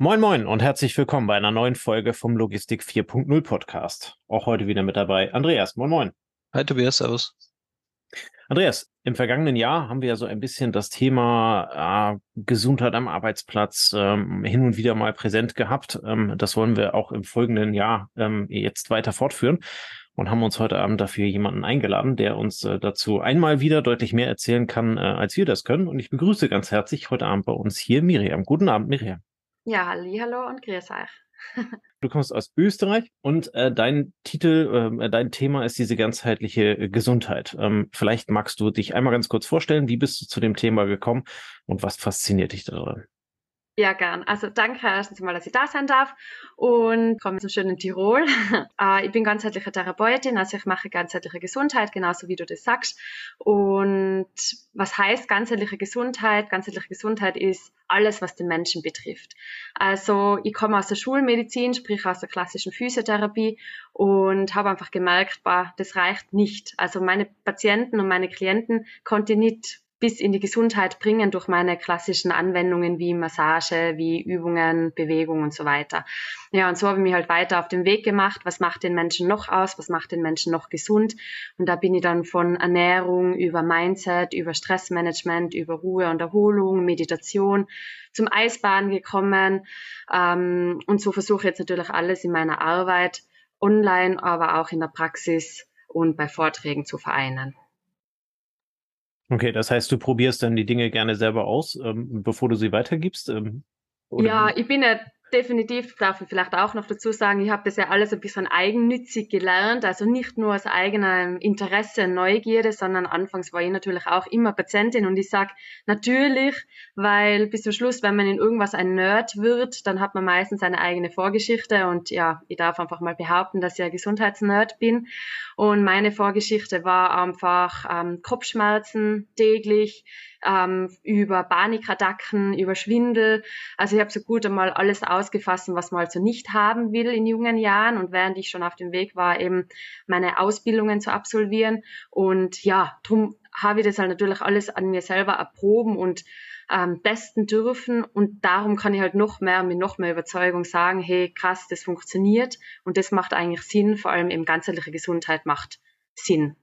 Moin Moin und herzlich willkommen bei einer neuen Folge vom Logistik 4.0 Podcast. Auch heute wieder mit dabei Andreas. Moin Moin. Hi Tobias, Servus. Andreas, im vergangenen Jahr haben wir ja so ein bisschen das Thema äh, Gesundheit am Arbeitsplatz ähm, hin und wieder mal präsent gehabt. Ähm, das wollen wir auch im folgenden Jahr ähm, jetzt weiter fortführen und haben uns heute Abend dafür jemanden eingeladen, der uns äh, dazu einmal wieder deutlich mehr erzählen kann, äh, als wir das können. Und ich begrüße ganz herzlich heute Abend bei uns hier Miriam. Guten Abend, Miriam. Ja, hallo und grüß euch. du kommst aus Österreich und äh, dein Titel, äh, dein Thema ist diese ganzheitliche äh, Gesundheit. Ähm, vielleicht magst du dich einmal ganz kurz vorstellen, wie bist du zu dem Thema gekommen und was fasziniert dich daran? Ja, gern. Also danke erstens mal, dass ich da sein darf und komme zum schönen Tirol. Äh, ich bin ganzheitliche Therapeutin, also ich mache ganzheitliche Gesundheit, genauso wie du das sagst. Und was heißt ganzheitliche Gesundheit? Ganzheitliche Gesundheit ist alles, was den Menschen betrifft. Also ich komme aus der Schulmedizin, sprich aus der klassischen Physiotherapie und habe einfach gemerkt, bah, das reicht nicht. Also meine Patienten und meine Klienten konnte ich nicht bis in die Gesundheit bringen durch meine klassischen Anwendungen wie Massage, wie Übungen, Bewegung und so weiter. Ja, und so habe ich mich halt weiter auf den Weg gemacht. Was macht den Menschen noch aus? Was macht den Menschen noch gesund? Und da bin ich dann von Ernährung über Mindset, über Stressmanagement, über Ruhe und Erholung, Meditation zum Eisbahn gekommen. Ähm, und so versuche ich jetzt natürlich alles in meiner Arbeit online, aber auch in der Praxis und bei Vorträgen zu vereinen. Okay, das heißt, du probierst dann die Dinge gerne selber aus, ähm, bevor du sie weitergibst? Ähm, ja, ich bin ja definitiv, darf ich vielleicht auch noch dazu sagen, ich habe das ja alles ein bisschen eigennützig gelernt, also nicht nur aus eigenem Interesse, Neugierde, sondern anfangs war ich natürlich auch immer Patientin. Und ich sag natürlich, weil bis zum Schluss, wenn man in irgendwas ein Nerd wird, dann hat man meistens eine eigene Vorgeschichte. Und ja, ich darf einfach mal behaupten, dass ich ein Gesundheitsnerd bin. Und meine Vorgeschichte war einfach ähm, Kopfschmerzen täglich, ähm, über Panikattacken, über Schwindel. Also ich habe so gut einmal alles ausgefasst, was man also nicht haben will in jungen Jahren und während ich schon auf dem Weg war, eben meine Ausbildungen zu absolvieren. Und ja, drum habe ich das halt natürlich alles an mir selber erproben und ähm, testen dürfen und darum kann ich halt noch mehr mit noch mehr Überzeugung sagen, hey krass, das funktioniert und das macht eigentlich Sinn, vor allem eben ganzheitliche Gesundheit macht Sinn.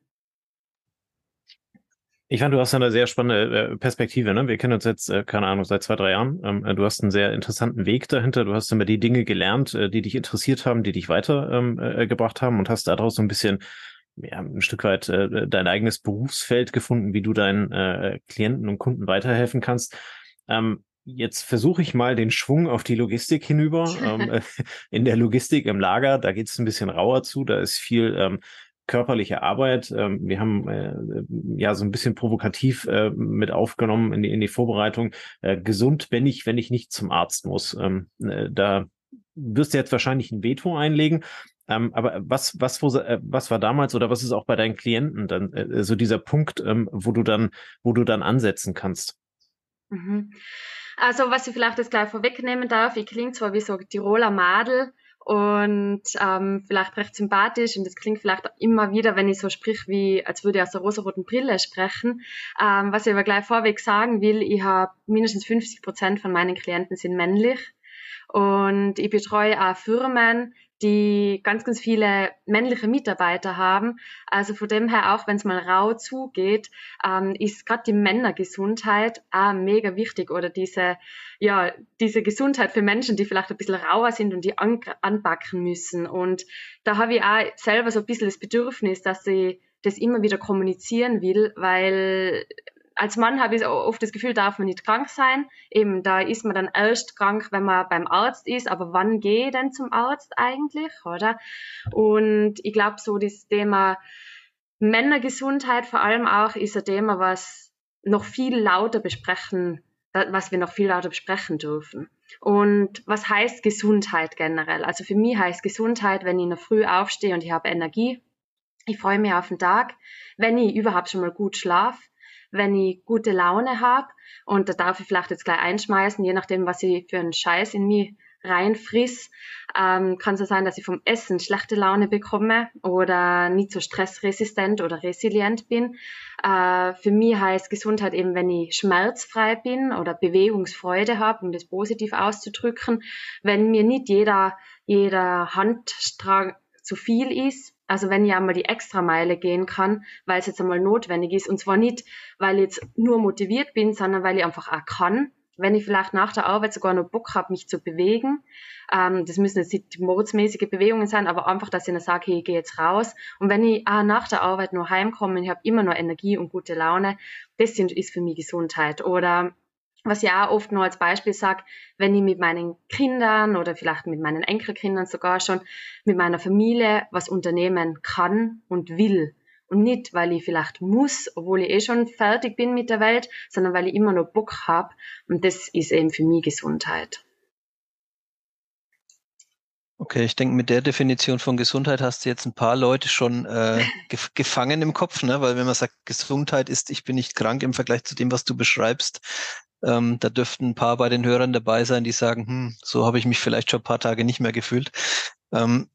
Ich fand, du hast eine sehr spannende äh, Perspektive. Ne? Wir kennen uns jetzt, äh, keine Ahnung, seit zwei, drei Jahren. Ähm, äh, du hast einen sehr interessanten Weg dahinter. Du hast immer die Dinge gelernt, die dich interessiert haben, die dich weitergebracht ähm, haben und hast daraus so ein bisschen ja, ein Stück weit dein eigenes Berufsfeld gefunden, wie du deinen Klienten und Kunden weiterhelfen kannst. Ähm, jetzt versuche ich mal den Schwung auf die Logistik hinüber. in der Logistik im Lager, da geht es ein bisschen rauer zu. Da ist viel körperliche Arbeit. Ähm, wir haben äh, ja so ein bisschen provokativ äh, mit aufgenommen in die, in die Vorbereitung. Äh, gesund, wenn ich, wenn ich nicht zum Arzt muss. Ähm, äh, da wirst du jetzt wahrscheinlich ein Veto einlegen. Ähm, aber was, was, wo, äh, was war damals oder was ist auch bei deinen Klienten dann äh, so dieser Punkt, ähm, wo du dann, wo du dann ansetzen kannst? Mhm. Also, was ich vielleicht jetzt gleich vorwegnehmen darf, ich klinge zwar wie so Tiroler Madel, und ähm, vielleicht recht sympathisch und das klingt vielleicht immer wieder, wenn ich so sprich, wie als würde ich aus der rosaroten Brille sprechen. Ähm, was ich aber gleich vorweg sagen will, ich habe mindestens 50 Prozent von meinen Klienten sind männlich und ich betreue auch Firmen, die ganz, ganz viele männliche Mitarbeiter haben. Also von dem her, auch wenn es mal rau zugeht, ähm, ist gerade die Männergesundheit auch mega wichtig oder diese, ja, diese Gesundheit für Menschen, die vielleicht ein bisschen rauer sind und die an, anpacken müssen. Und da habe ich auch selber so ein bisschen das Bedürfnis, dass ich das immer wieder kommunizieren will, weil als Mann habe ich oft das Gefühl, darf man nicht krank sein. Eben, da ist man dann erst krank, wenn man beim Arzt ist. Aber wann gehe ich denn zum Arzt eigentlich, oder? Und ich glaube, so das Thema Männergesundheit vor allem auch ist ein Thema, was noch viel lauter besprechen, was wir noch viel lauter besprechen dürfen. Und was heißt Gesundheit generell? Also für mich heißt Gesundheit, wenn ich in der Früh aufstehe und ich habe Energie, ich freue mich auf den Tag, wenn ich überhaupt schon mal gut schlafe, wenn ich gute Laune habe und da darf ich vielleicht jetzt gleich einschmeißen, je nachdem, was ich für einen Scheiß in mich reinfriss, ähm, kann es so sein, dass ich vom Essen schlechte Laune bekomme oder nicht so stressresistent oder resilient bin. Äh, für mich heißt Gesundheit eben, wenn ich schmerzfrei bin oder Bewegungsfreude habe, um das positiv auszudrücken, wenn mir nicht jeder, jeder Handstrang zu viel ist, also wenn ich einmal die Extrameile gehen kann, weil es jetzt einmal notwendig ist. Und zwar nicht, weil ich jetzt nur motiviert bin, sondern weil ich einfach auch kann. Wenn ich vielleicht nach der Arbeit sogar noch Bock habe, mich zu bewegen. Ähm, das müssen jetzt nicht mordsmäßige Bewegungen sein, aber einfach, dass ich dann sage, hey, ich gehe jetzt raus. Und wenn ich auch nach der Arbeit noch heimkomme, ich habe immer noch Energie und gute Laune, das ist für mich Gesundheit. Oder was ich auch oft nur als Beispiel sage, wenn ich mit meinen Kindern oder vielleicht mit meinen Enkelkindern sogar schon mit meiner Familie was unternehmen kann und will. Und nicht, weil ich vielleicht muss, obwohl ich eh schon fertig bin mit der Welt, sondern weil ich immer noch Bock habe. Und das ist eben für mich Gesundheit. Okay, ich denke, mit der Definition von Gesundheit hast du jetzt ein paar Leute schon äh, gef gefangen im Kopf, ne? weil wenn man sagt, Gesundheit ist, ich bin nicht krank im Vergleich zu dem, was du beschreibst, ähm, da dürften ein paar bei den Hörern dabei sein, die sagen, hm, so habe ich mich vielleicht schon ein paar Tage nicht mehr gefühlt. Ähm,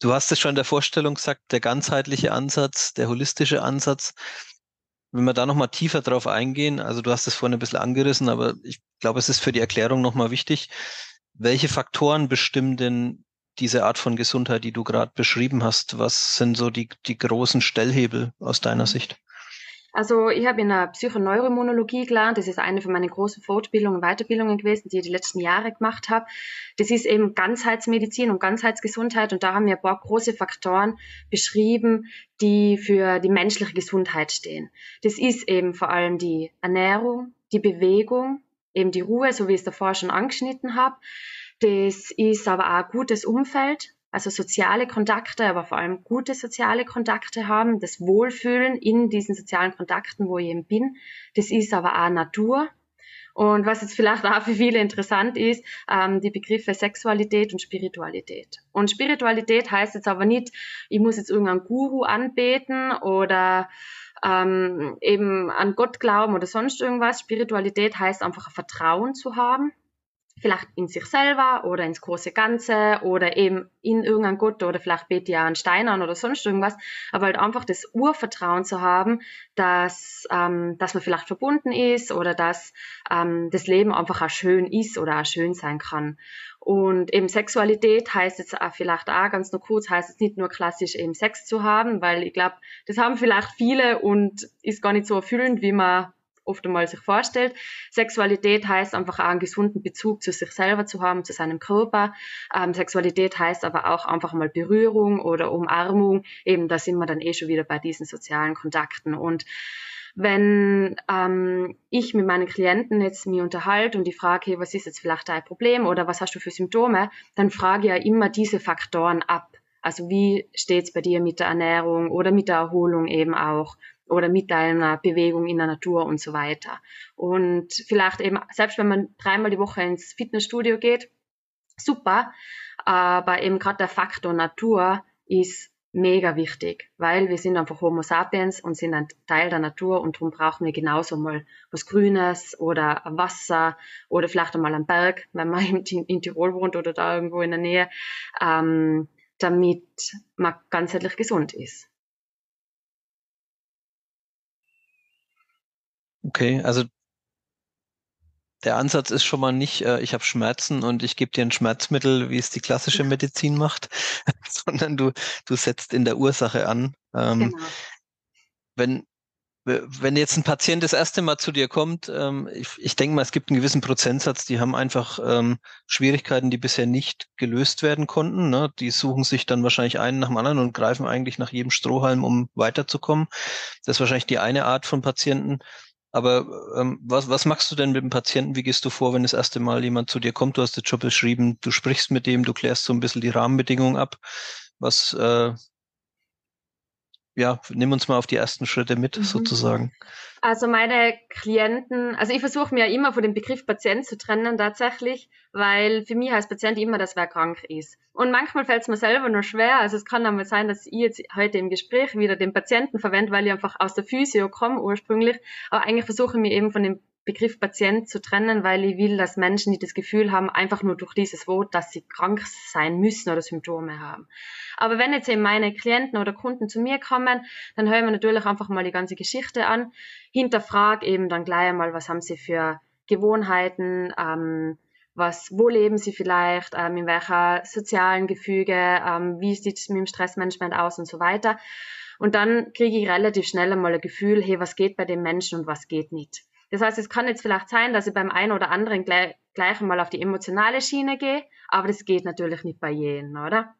du hast es schon in der Vorstellung gesagt, der ganzheitliche Ansatz, der holistische Ansatz. Wenn wir da nochmal tiefer drauf eingehen, also du hast es vorhin ein bisschen angerissen, aber ich glaube, es ist für die Erklärung nochmal wichtig. Welche Faktoren bestimmen denn diese Art von Gesundheit, die du gerade beschrieben hast? Was sind so die, die großen Stellhebel aus deiner Sicht? Also ich habe in der Psychoneuroimmunologie gelernt. Das ist eine von meinen großen Fortbildungen und Weiterbildungen gewesen, die ich die letzten Jahre gemacht habe. Das ist eben Ganzheitsmedizin und Ganzheitsgesundheit. Und da haben wir ein paar große Faktoren beschrieben, die für die menschliche Gesundheit stehen. Das ist eben vor allem die Ernährung, die Bewegung, eben die Ruhe, so wie ich es davor schon angeschnitten habe. Das ist aber auch ein gutes Umfeld, also soziale Kontakte, aber vor allem gute soziale Kontakte haben, das Wohlfühlen in diesen sozialen Kontakten, wo ich eben bin. Das ist aber auch Natur. Und was jetzt vielleicht auch für viele interessant ist, ähm, die Begriffe Sexualität und Spiritualität. Und Spiritualität heißt jetzt aber nicht, ich muss jetzt irgendeinen Guru anbeten oder ähm, eben an Gott glauben oder sonst irgendwas. Spiritualität heißt einfach ein Vertrauen zu haben vielleicht in sich selber oder ins große Ganze oder eben in irgendein Gott oder vielleicht bete ja an Stein an oder sonst irgendwas, aber halt einfach das Urvertrauen zu haben, dass, ähm, dass man vielleicht verbunden ist oder dass ähm, das Leben einfach auch schön ist oder auch schön sein kann. Und eben Sexualität heißt jetzt auch vielleicht auch ganz nur kurz, heißt es nicht nur klassisch eben Sex zu haben, weil ich glaube, das haben vielleicht viele und ist gar nicht so erfüllend, wie man oft einmal sich vorstellt. Sexualität heißt einfach auch einen gesunden Bezug zu sich selber zu haben, zu seinem Körper. Ähm, Sexualität heißt aber auch einfach mal Berührung oder Umarmung. Eben, da sind wir dann eh schon wieder bei diesen sozialen Kontakten. Und wenn ähm, ich mit meinen Klienten jetzt mich unterhalte und die frage, hey, was ist jetzt vielleicht dein Problem oder was hast du für Symptome, dann frage ich ja immer diese Faktoren ab. Also wie steht's bei dir mit der Ernährung oder mit der Erholung eben auch? Oder mit einer Bewegung in der Natur und so weiter. Und vielleicht eben, selbst wenn man dreimal die Woche ins Fitnessstudio geht, super, aber eben gerade der Faktor Natur ist mega wichtig, weil wir sind einfach Homo sapiens und sind ein Teil der Natur und darum brauchen wir genauso mal was Grünes oder Wasser oder vielleicht einmal einen Berg, wenn man in, Tirol wohnt oder da irgendwo in der Nähe, ähm, damit man ganzheitlich gesund ist. Okay, also der Ansatz ist schon mal nicht, äh, ich habe Schmerzen und ich gebe dir ein Schmerzmittel, wie es die klassische Medizin macht, sondern du, du setzt in der Ursache an. Ähm, genau. Wenn, wenn jetzt ein Patient das erste Mal zu dir kommt, ähm, ich, ich denke mal, es gibt einen gewissen Prozentsatz, die haben einfach ähm, Schwierigkeiten, die bisher nicht gelöst werden konnten. Ne? Die suchen sich dann wahrscheinlich einen nach dem anderen und greifen eigentlich nach jedem Strohhalm, um weiterzukommen. Das ist wahrscheinlich die eine Art von Patienten. Aber ähm, was, was machst du denn mit dem Patienten? Wie gehst du vor, wenn das erste Mal jemand zu dir kommt? Du hast den Job beschrieben, du sprichst mit dem, du klärst so ein bisschen die Rahmenbedingungen ab. Was, äh, ja, nimm uns mal auf die ersten Schritte mit, mhm. sozusagen. Also meine Klienten, also ich versuche mir immer von dem Begriff Patient zu trennen tatsächlich, weil für mich heißt Patient immer, dass wer krank ist. Und manchmal fällt es mir selber nur schwer. Also es kann einmal sein, dass ich jetzt heute im Gespräch wieder den Patienten verwende, weil ich einfach aus der Physio komme ursprünglich. Aber eigentlich versuche ich mir eben von dem Begriff Patient zu trennen, weil ich will, dass Menschen, die das Gefühl haben, einfach nur durch dieses Wort, dass sie krank sein müssen oder Symptome haben. Aber wenn jetzt eben meine Klienten oder Kunden zu mir kommen, dann hören wir natürlich einfach mal die ganze Geschichte an, hinterfrag eben dann gleich einmal, was haben sie für Gewohnheiten, ähm, was, wo leben sie vielleicht, ähm, in welcher sozialen Gefüge, ähm, wie sieht es mit dem Stressmanagement aus und so weiter. Und dann kriege ich relativ schnell einmal ein Gefühl, hey, was geht bei dem Menschen und was geht nicht. Das heißt, es kann jetzt vielleicht sein, dass ich beim einen oder anderen gleich, gleich einmal auf die emotionale Schiene gehe, aber das geht natürlich nicht bei jedem, oder?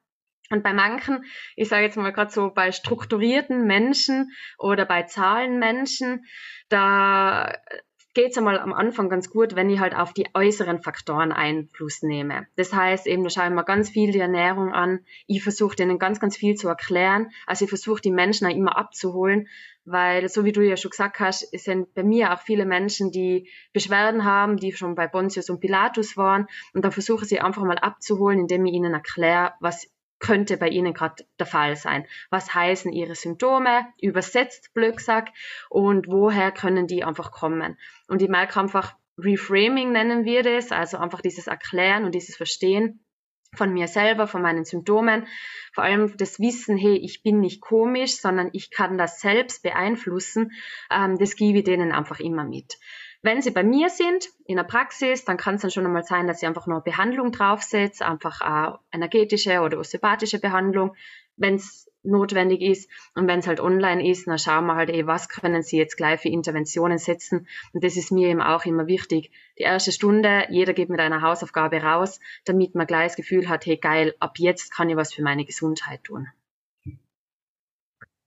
Und bei manchen, ich sage jetzt mal gerade so bei strukturierten Menschen oder bei Zahlenmenschen, da geht es einmal am Anfang ganz gut, wenn ich halt auf die äußeren Faktoren Einfluss nehme. Das heißt eben, da schaue ich mir ganz viel die Ernährung an. Ich versuche denen ganz, ganz viel zu erklären. Also ich versuche die Menschen auch immer abzuholen, weil so wie du ja schon gesagt hast, sind bei mir auch viele Menschen, die Beschwerden haben, die schon bei Pontius und Pilatus waren. Und da versuche ich sie einfach mal abzuholen, indem ich ihnen erkläre, was könnte bei Ihnen gerade der Fall sein. Was heißen Ihre Symptome, übersetzt Blöcksack und woher können die einfach kommen? Und ich merke einfach, Reframing nennen wir das, also einfach dieses Erklären und dieses Verstehen von mir selber, von meinen Symptomen, vor allem das Wissen, hey, ich bin nicht komisch, sondern ich kann das selbst beeinflussen, ähm, das gebe ich denen einfach immer mit. Wenn Sie bei mir sind, in der Praxis, dann kann es dann schon einmal sein, dass ich einfach nur Behandlung draufsetze, einfach eine energetische oder osteopathische Behandlung, wenn es notwendig ist. Und wenn es halt online ist, dann schauen wir halt eh, was können Sie jetzt gleich für Interventionen setzen. Und das ist mir eben auch immer wichtig. Die erste Stunde, jeder geht mit einer Hausaufgabe raus, damit man gleich das Gefühl hat, hey geil, ab jetzt kann ich was für meine Gesundheit tun.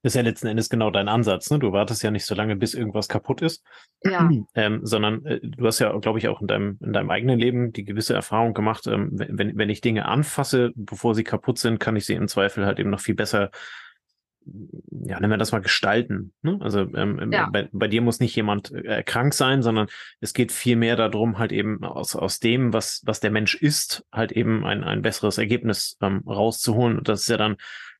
Das ist ja letzten Endes genau dein Ansatz. Ne? Du wartest ja nicht so lange, bis irgendwas kaputt ist, ja. ähm, sondern äh, du hast ja, glaube ich, auch in deinem, in deinem eigenen Leben die gewisse Erfahrung gemacht, ähm, wenn, wenn ich Dinge anfasse, bevor sie kaputt sind, kann ich sie im Zweifel halt eben noch viel besser, ja, nennen wir das mal gestalten. Ne? Also ähm, ja. bei, bei dir muss nicht jemand äh, krank sein, sondern es geht viel mehr darum, halt eben aus, aus dem, was, was der Mensch ist, halt eben ein, ein besseres Ergebnis ähm, rauszuholen. Und das ist ja dann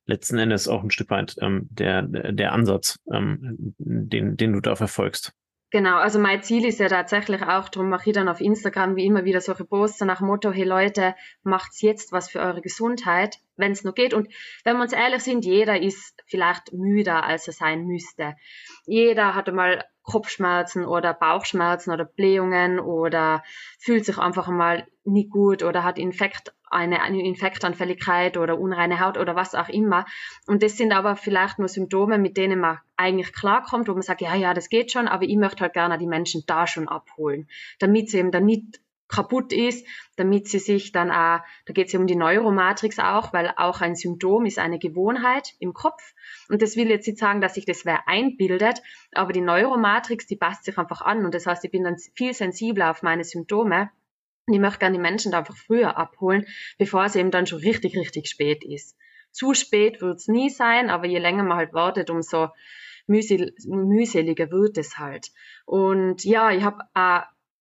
letzten Endes auch ein Stück weit ähm, der, der Ansatz, ähm, den, den du da verfolgst. Genau, also mein Ziel ist ja tatsächlich auch, darum mache ich dann auf Instagram wie immer wieder solche Posts nach Motto, hey Leute, macht's jetzt was für eure Gesundheit, wenn es noch geht. Und wenn wir uns ehrlich sind, jeder ist vielleicht müder, als er sein müsste. Jeder hatte mal Kopfschmerzen oder Bauchschmerzen oder Blähungen oder fühlt sich einfach mal nicht gut oder hat Infekt eine, Infektanfälligkeit oder unreine Haut oder was auch immer. Und das sind aber vielleicht nur Symptome, mit denen man eigentlich klarkommt, wo man sagt, ja, ja, das geht schon, aber ich möchte halt gerne die Menschen da schon abholen, damit sie eben dann nicht kaputt ist, damit sie sich dann auch, da geht es ja um die Neuromatrix auch, weil auch ein Symptom ist eine Gewohnheit im Kopf. Und das will jetzt nicht sagen, dass sich das wer einbildet, aber die Neuromatrix, die passt sich einfach an. Und das heißt, ich bin dann viel sensibler auf meine Symptome ich möchte gerne die Menschen da einfach früher abholen, bevor es eben dann schon richtig, richtig spät ist. Zu spät wird es nie sein, aber je länger man halt wartet, umso mühsel mühseliger wird es halt. Und ja, ich habe äh,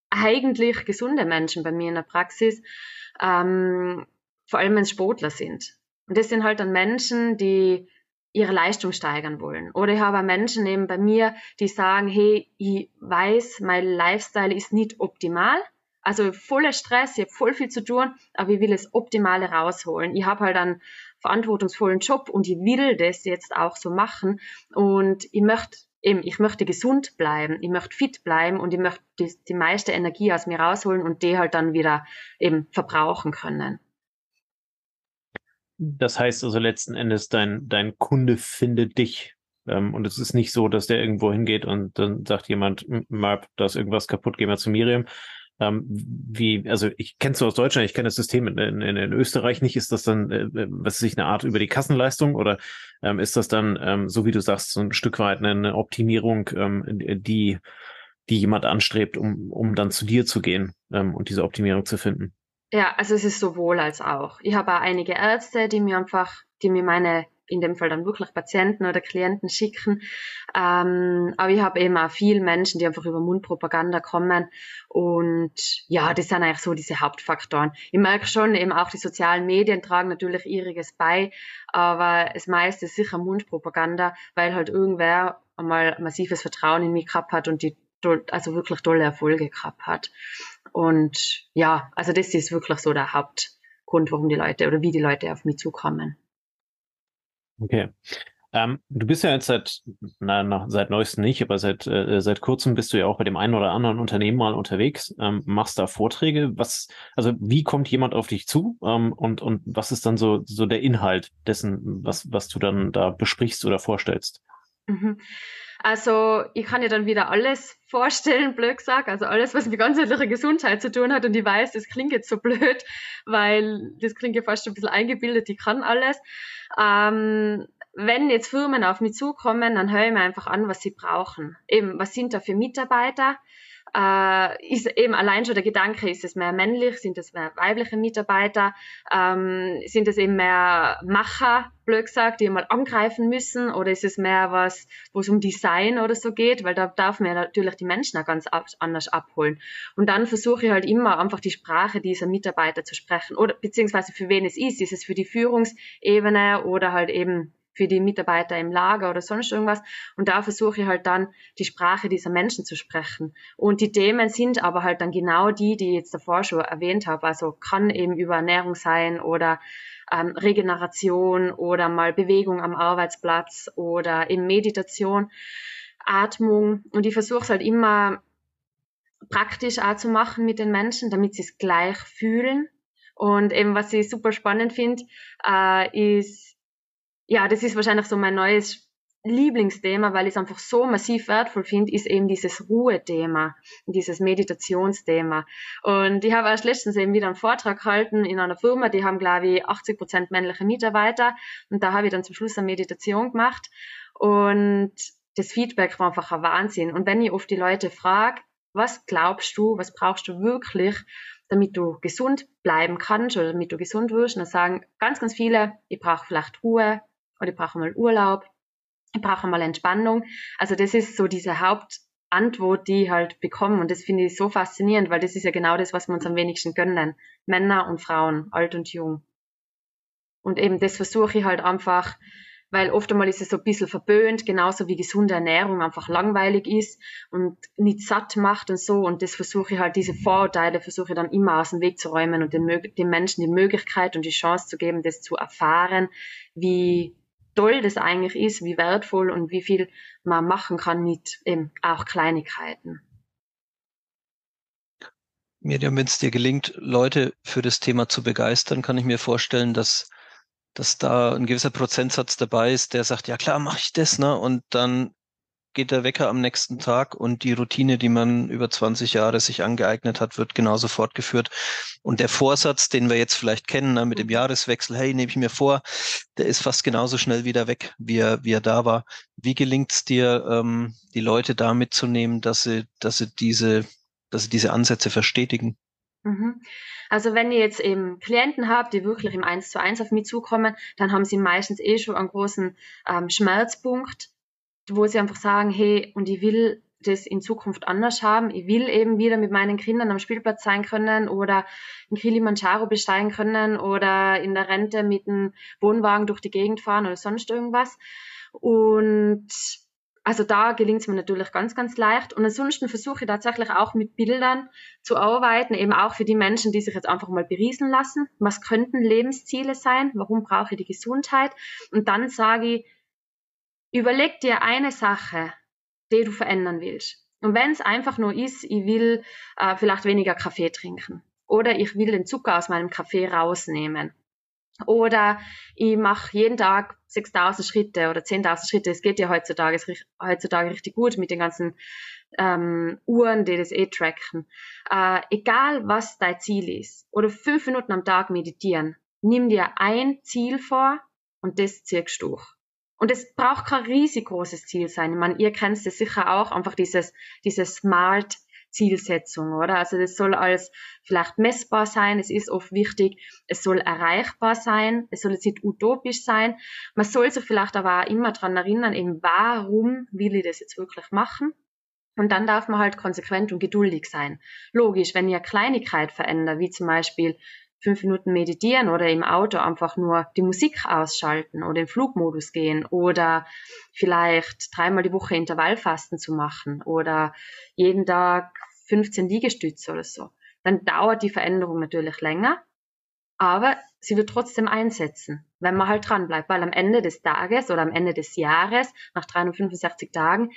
eigentlich gesunde Menschen bei mir in der Praxis, ähm, vor allem wenn es Sportler sind. Und das sind halt dann Menschen, die ihre Leistung steigern wollen. Oder ich habe Menschen eben bei mir, die sagen, hey, ich weiß, mein Lifestyle ist nicht optimal, also voller Stress, ich habe voll viel zu tun, aber ich will das Optimale rausholen. Ich habe halt einen verantwortungsvollen Job und ich will das jetzt auch so machen und ich möchte eben, ich möchte gesund bleiben, ich möchte fit bleiben und ich möchte die, die meiste Energie aus mir rausholen und die halt dann wieder eben verbrauchen können. Das heißt also letzten Endes, dein, dein Kunde findet dich. Ähm, und es ist nicht so, dass der irgendwo hingeht und dann sagt jemand, Marp, da ist irgendwas kaputt, geh mal zu Miriam, ähm, wie, also ich kenne es aus Deutschland, ich kenne das System in, in, in, Österreich nicht. Ist das dann, äh, was ist sich eine Art über die Kassenleistung oder ähm, ist das dann, ähm, so wie du sagst, so ein Stück weit eine Optimierung, ähm, die, die jemand anstrebt, um, um dann zu dir zu gehen ähm, und diese Optimierung zu finden? Ja, also es ist sowohl als auch. Ich habe auch einige Ärzte, die mir einfach, die mir meine in dem Fall dann wirklich Patienten oder Klienten schicken. Ähm, aber ich habe eben auch viele Menschen, die einfach über Mundpropaganda kommen. Und ja, das sind eigentlich so diese Hauptfaktoren. Ich merke schon, eben auch die sozialen Medien tragen natürlich ihriges bei, aber das meiste ist sicher Mundpropaganda, weil halt irgendwer einmal massives Vertrauen in mich gehabt hat und die also wirklich tolle Erfolge gehabt hat. Und ja, also das ist wirklich so der Hauptgrund, warum die Leute oder wie die Leute auf mich zukommen. Okay. Ähm, du bist ja jetzt seit, na, seit neuestem nicht, aber seit, äh, seit kurzem bist du ja auch bei dem einen oder anderen Unternehmen mal unterwegs, ähm, machst da Vorträge. Was, also wie kommt jemand auf dich zu ähm, und, und was ist dann so, so der Inhalt dessen, was, was du dann da besprichst oder vorstellst? Mhm. Also ich kann ja dann wieder alles vorstellen, blöd gesagt, also alles, was mit ganzheitlicher Gesundheit zu tun hat. Und ich weiß, das klingt jetzt so blöd, weil das klingt ja fast ein bisschen eingebildet, ich kann alles. Ähm, wenn jetzt Firmen auf mich zukommen, dann höre ich mir einfach an, was sie brauchen. Eben, was sind da für Mitarbeiter? Äh, ist eben allein schon der Gedanke, ist es mehr männlich, sind es mehr weibliche Mitarbeiter, ähm, sind es eben mehr Macher, blöd gesagt, die mal angreifen müssen, oder ist es mehr was, wo es um Design oder so geht, weil da darf man ja natürlich die Menschen auch ganz anders abholen. Und dann versuche ich halt immer einfach die Sprache dieser Mitarbeiter zu sprechen, oder beziehungsweise für wen es ist, ist es für die Führungsebene oder halt eben für die Mitarbeiter im Lager oder sonst irgendwas. Und da versuche ich halt dann die Sprache dieser Menschen zu sprechen. Und die Themen sind aber halt dann genau die, die ich jetzt davor schon erwähnt habe. Also kann eben über Ernährung sein oder ähm, Regeneration oder mal Bewegung am Arbeitsplatz oder eben Meditation, Atmung. Und ich versuche es halt immer praktisch auch zu machen mit den Menschen, damit sie es gleich fühlen. Und eben, was ich super spannend finde, äh, ist ja, das ist wahrscheinlich so mein neues Lieblingsthema, weil ich es einfach so massiv wertvoll finde, ist eben dieses Ruhethema, dieses Meditationsthema. Und ich habe erst letztens eben wieder einen Vortrag gehalten in einer Firma, die haben, glaube ich, 80 Prozent männliche Mitarbeiter. Und da habe ich dann zum Schluss eine Meditation gemacht. Und das Feedback war einfach ein Wahnsinn. Und wenn ich oft die Leute frage, was glaubst du, was brauchst du wirklich, damit du gesund bleiben kannst oder damit du gesund wirst, dann sagen ganz, ganz viele, ich brauche vielleicht Ruhe, oder ich brauche mal Urlaub, ich brauche mal Entspannung. Also das ist so diese Hauptantwort, die ich halt bekomme und das finde ich so faszinierend, weil das ist ja genau das, was wir uns am wenigsten gönnen. Männer und Frauen, alt und jung. Und eben das versuche ich halt einfach, weil oft einmal ist es so ein bisschen verböhnt, genauso wie gesunde Ernährung einfach langweilig ist und nicht satt macht und so. Und das versuche ich halt, diese Vorurteile versuche ich dann immer aus dem Weg zu räumen und den, den Menschen die Möglichkeit und die Chance zu geben, das zu erfahren, wie toll das eigentlich ist, wie wertvoll und wie viel man machen kann mit eben auch Kleinigkeiten. Miriam, wenn es dir gelingt, Leute für das Thema zu begeistern, kann ich mir vorstellen, dass, dass da ein gewisser Prozentsatz dabei ist, der sagt, ja klar, mache ich das, ne? Und dann geht der Wecker am nächsten Tag und die Routine, die man über 20 Jahre sich angeeignet hat, wird genauso fortgeführt. Und der Vorsatz, den wir jetzt vielleicht kennen, ne, mit dem Jahreswechsel, hey, nehme ich mir vor, der ist fast genauso schnell wieder weg, wie er, wie er da war. Wie gelingt es dir, ähm, die Leute da mitzunehmen, dass sie, dass sie diese, dass sie diese Ansätze verstetigen? Mhm. Also wenn ihr jetzt eben Klienten habt, die wirklich im Eins zu eins auf mich zukommen, dann haben sie meistens eh schon einen großen ähm, Schmerzpunkt wo sie einfach sagen, hey, und ich will das in Zukunft anders haben. Ich will eben wieder mit meinen Kindern am Spielplatz sein können oder in Kilimanjaro besteigen können oder in der Rente mit einem Wohnwagen durch die Gegend fahren oder sonst irgendwas. Und also da gelingt es mir natürlich ganz, ganz leicht. Und ansonsten versuche ich tatsächlich auch mit Bildern zu arbeiten, eben auch für die Menschen, die sich jetzt einfach mal beriesen lassen. Was könnten Lebensziele sein? Warum brauche ich die Gesundheit? Und dann sage ich, Überleg dir eine Sache, die du verändern willst. Und wenn es einfach nur ist, ich will äh, vielleicht weniger Kaffee trinken oder ich will den Zucker aus meinem Kaffee rausnehmen oder ich mache jeden Tag 6000 Schritte oder 10.000 Schritte. Es geht ja heutzutage, heutzutage richtig gut mit den ganzen ähm, Uhren, die das eh tracken. Äh, egal was dein Ziel ist oder fünf Minuten am Tag meditieren, nimm dir ein Ziel vor und das ziehst du durch. Und es braucht kein riesig großes Ziel sein. Ich meine, ihr kennt es sicher auch, einfach dieses, diese Smart Zielsetzung, oder? Also das soll alles vielleicht messbar sein, es ist oft wichtig, es soll erreichbar sein, es soll jetzt nicht utopisch sein. Man soll sich vielleicht aber auch immer dran erinnern, eben warum will ich das jetzt wirklich machen? Und dann darf man halt konsequent und geduldig sein. Logisch, wenn ihr Kleinigkeit verändert, wie zum Beispiel fünf Minuten meditieren oder im Auto einfach nur die Musik ausschalten oder in Flugmodus gehen oder vielleicht dreimal die Woche Intervallfasten zu machen oder jeden Tag 15 Liegestütze oder so. Dann dauert die Veränderung natürlich länger, aber sie wird trotzdem einsetzen, wenn man halt dran bleibt, weil am Ende des Tages oder am Ende des Jahres, nach 365 Tagen,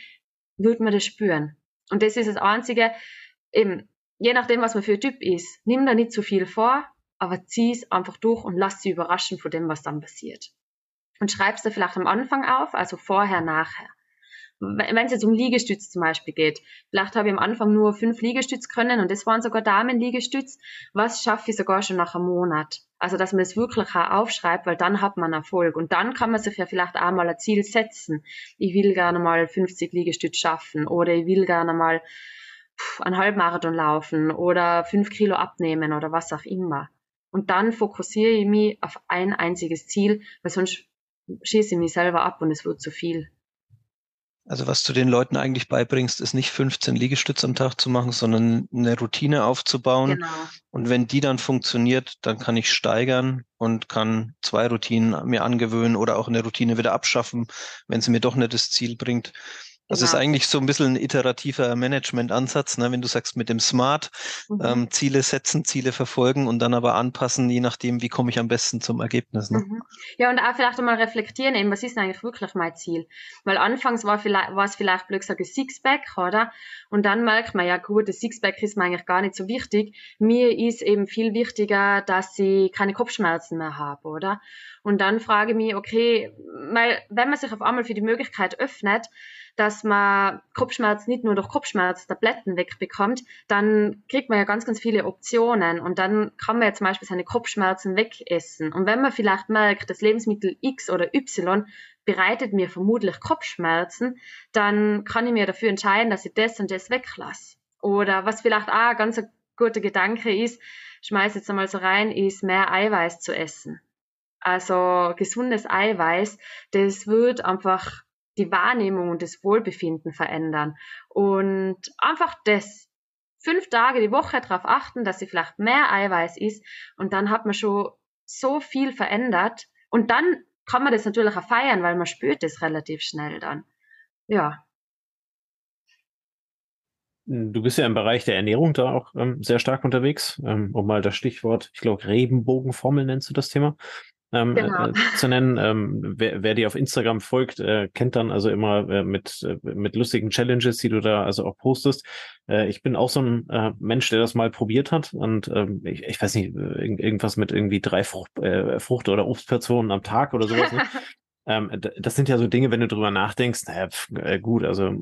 wird man das spüren. Und das ist das Einzige, eben, je nachdem, was man für ein Typ ist, nimm da nicht zu viel vor, aber zieh es einfach durch und lass sie überraschen von dem, was dann passiert. Und schreib's da vielleicht am Anfang auf, also vorher, nachher wenn es jetzt um Liegestütz zum Beispiel geht, vielleicht habe ich am Anfang nur fünf Liegestütz können und das waren sogar Damenliegestütz, was schaffe ich sogar schon nach einem Monat? Also, dass man es wirklich auch aufschreibt, weil dann hat man Erfolg. Und dann kann man sich ja vielleicht auch mal ein Ziel setzen. Ich will gerne mal 50 Liegestütz schaffen oder ich will gerne mal einen Halbmarathon laufen oder fünf Kilo abnehmen oder was auch immer. Und dann fokussiere ich mich auf ein einziges Ziel, weil sonst schieße ich mich selber ab und es wird zu viel. Also was du den Leuten eigentlich beibringst, ist nicht 15 Liegestütze am Tag zu machen, sondern eine Routine aufzubauen. Genau. Und wenn die dann funktioniert, dann kann ich steigern und kann zwei Routinen mir angewöhnen oder auch eine Routine wieder abschaffen, wenn sie mir doch nicht das Ziel bringt. Das genau. ist eigentlich so ein bisschen ein iterativer Management-Ansatz, ne? wenn du sagst, mit dem Smart mhm. ähm, Ziele setzen, Ziele verfolgen und dann aber anpassen, je nachdem, wie komme ich am besten zum Ergebnis. Ne? Mhm. Ja, und auch vielleicht einmal reflektieren, eben, was ist denn eigentlich wirklich mein Ziel? Weil anfangs war, vielleicht, war es vielleicht blöd gesagt ein Sixpack, oder? Und dann merkt man, ja gut, das Sixpack ist mir eigentlich gar nicht so wichtig. Mir ist eben viel wichtiger, dass ich keine Kopfschmerzen mehr habe, oder? Und dann frage ich mich, okay, weil wenn man sich auf einmal für die Möglichkeit öffnet, dass man Kopfschmerz nicht nur durch Kopfschmerztabletten wegbekommt, dann kriegt man ja ganz, ganz viele Optionen und dann kann man ja zum Beispiel seine Kopfschmerzen wegessen. Und wenn man vielleicht merkt, das Lebensmittel X oder Y bereitet mir vermutlich Kopfschmerzen, dann kann ich mir dafür entscheiden, dass ich das und das weglasse. Oder was vielleicht auch ein ganz guter Gedanke ist, schmeiß jetzt einmal so rein, ist mehr Eiweiß zu essen. Also gesundes Eiweiß, das wird einfach die Wahrnehmung und das Wohlbefinden verändern. Und einfach das, fünf Tage die Woche darauf achten, dass sie vielleicht mehr Eiweiß isst und dann hat man schon so viel verändert. Und dann kann man das natürlich auch feiern, weil man spürt es relativ schnell dann. Ja. Du bist ja im Bereich der Ernährung da auch ähm, sehr stark unterwegs, ähm, um mal das Stichwort, ich glaube, Regenbogenformel nennst du das Thema, ähm, genau. äh, zu nennen. Ähm, wer, wer dir auf Instagram folgt, äh, kennt dann also immer äh, mit, äh, mit lustigen Challenges, die du da also auch postest. Äh, ich bin auch so ein äh, Mensch, der das mal probiert hat und ähm, ich, ich weiß nicht, irgendwas mit irgendwie drei Frucht, äh, Frucht- oder Obstportionen am Tag oder sowas. Ne? Ähm, das sind ja so Dinge, wenn du drüber nachdenkst, naja, pf, äh, gut, also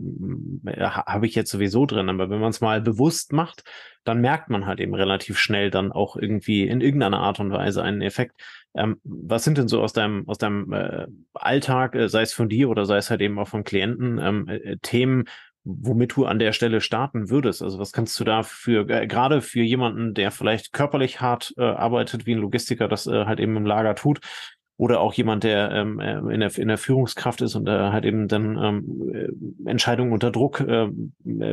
äh, habe ich jetzt sowieso drin, aber wenn man es mal bewusst macht, dann merkt man halt eben relativ schnell dann auch irgendwie in irgendeiner Art und Weise einen Effekt. Ähm, was sind denn so aus deinem, aus deinem äh, Alltag, äh, sei es von dir oder sei es halt eben auch von Klienten, ähm, äh, Themen, womit du an der Stelle starten würdest? Also was kannst du da für, äh, gerade für jemanden, der vielleicht körperlich hart äh, arbeitet, wie ein Logistiker das äh, halt eben im Lager tut, oder auch jemand, der ähm, äh, in, der, in der Führungskraft ist und äh, halt eben dann ähm, äh, Entscheidungen unter Druck äh,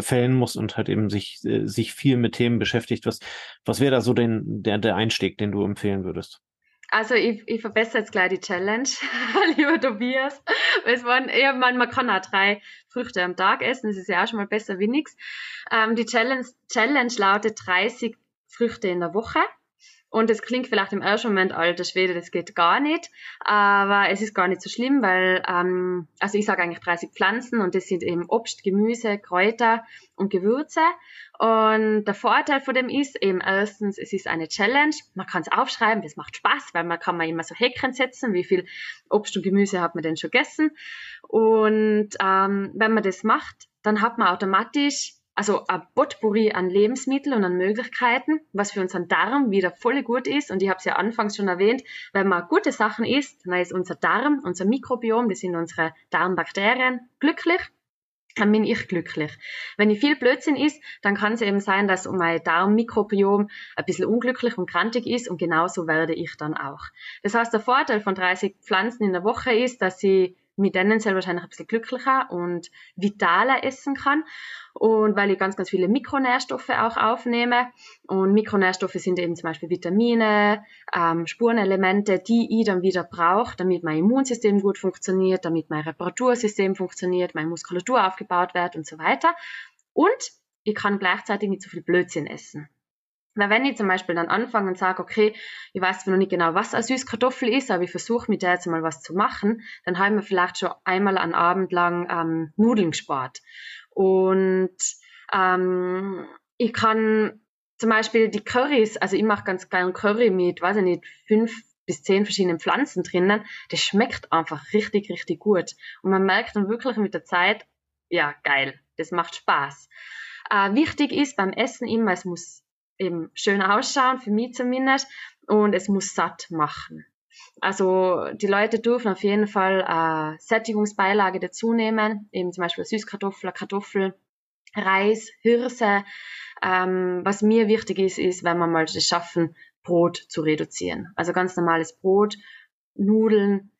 fällen muss und halt eben sich, äh, sich viel mit Themen beschäftigt. Was, was wäre da so den, der, der Einstieg, den du empfehlen würdest? Also ich, ich verbessere jetzt gleich die Challenge, lieber Tobias. Es waren, ja, man, man kann auch drei Früchte am Tag essen, das ist ja auch schon mal besser wie nichts. Ähm, die Challenge, Challenge lautet 30 Früchte in der Woche. Und es klingt vielleicht im ersten Moment, alter Schwede, das geht gar nicht. Aber es ist gar nicht so schlimm, weil, ähm, also ich sage eigentlich 30 Pflanzen und das sind eben Obst, Gemüse, Kräuter und Gewürze. Und der Vorteil von dem ist eben erstens, es ist eine Challenge. Man kann es aufschreiben, das macht Spaß, weil man kann man immer so Häkchen setzen, wie viel Obst und Gemüse hat man denn schon gegessen. Und ähm, wenn man das macht, dann hat man automatisch also ein Potpourri an Lebensmitteln und an Möglichkeiten, was für unseren Darm wieder voll gut ist. Und ich habe es ja anfangs schon erwähnt, wenn man gute Sachen isst, dann ist unser Darm, unser Mikrobiom, das sind unsere Darmbakterien, glücklich. Dann bin ich glücklich. Wenn ich viel Blödsinn isst, dann kann es eben sein, dass mein Darmmikrobiom ein bisschen unglücklich und krantig ist und genauso werde ich dann auch. Das heißt, der Vorteil von 30 Pflanzen in der Woche ist, dass ich mich tendenziell wahrscheinlich ein bisschen glücklicher und vitaler essen kann und weil ich ganz, ganz viele Mikronährstoffe auch aufnehme. Und Mikronährstoffe sind eben zum Beispiel Vitamine, ähm, Spurenelemente, die ich dann wieder brauche, damit mein Immunsystem gut funktioniert, damit mein Reparatursystem funktioniert, meine Muskulatur aufgebaut wird und so weiter. Und ich kann gleichzeitig nicht so viel Blödsinn essen. Weil wenn ich zum Beispiel dann anfange und sage, okay, ich weiß zwar noch nicht genau, was eine Süßkartoffel ist, aber ich versuche mit der jetzt mal was zu machen, dann haben wir vielleicht schon einmal einen Abend lang ähm, Nudeln gespart. Und ähm, ich kann zum Beispiel die Currys, also ich mache ganz gerne Curry mit, weiß ich nicht, fünf bis zehn verschiedenen Pflanzen drinnen. Das schmeckt einfach richtig, richtig gut. Und man merkt dann wirklich mit der Zeit, ja, geil, das macht Spaß. Äh, wichtig ist beim Essen immer, es muss eben schön ausschauen, für mich zumindest, und es muss satt machen. Also die Leute dürfen auf jeden Fall äh, Sättigungsbeilage dazu nehmen, eben zum Beispiel Süßkartoffel, Kartoffel, Reis, Hirse. Ähm, was mir wichtig ist, ist, wenn wir mal es schaffen, Brot zu reduzieren. Also ganz normales Brot, Nudeln,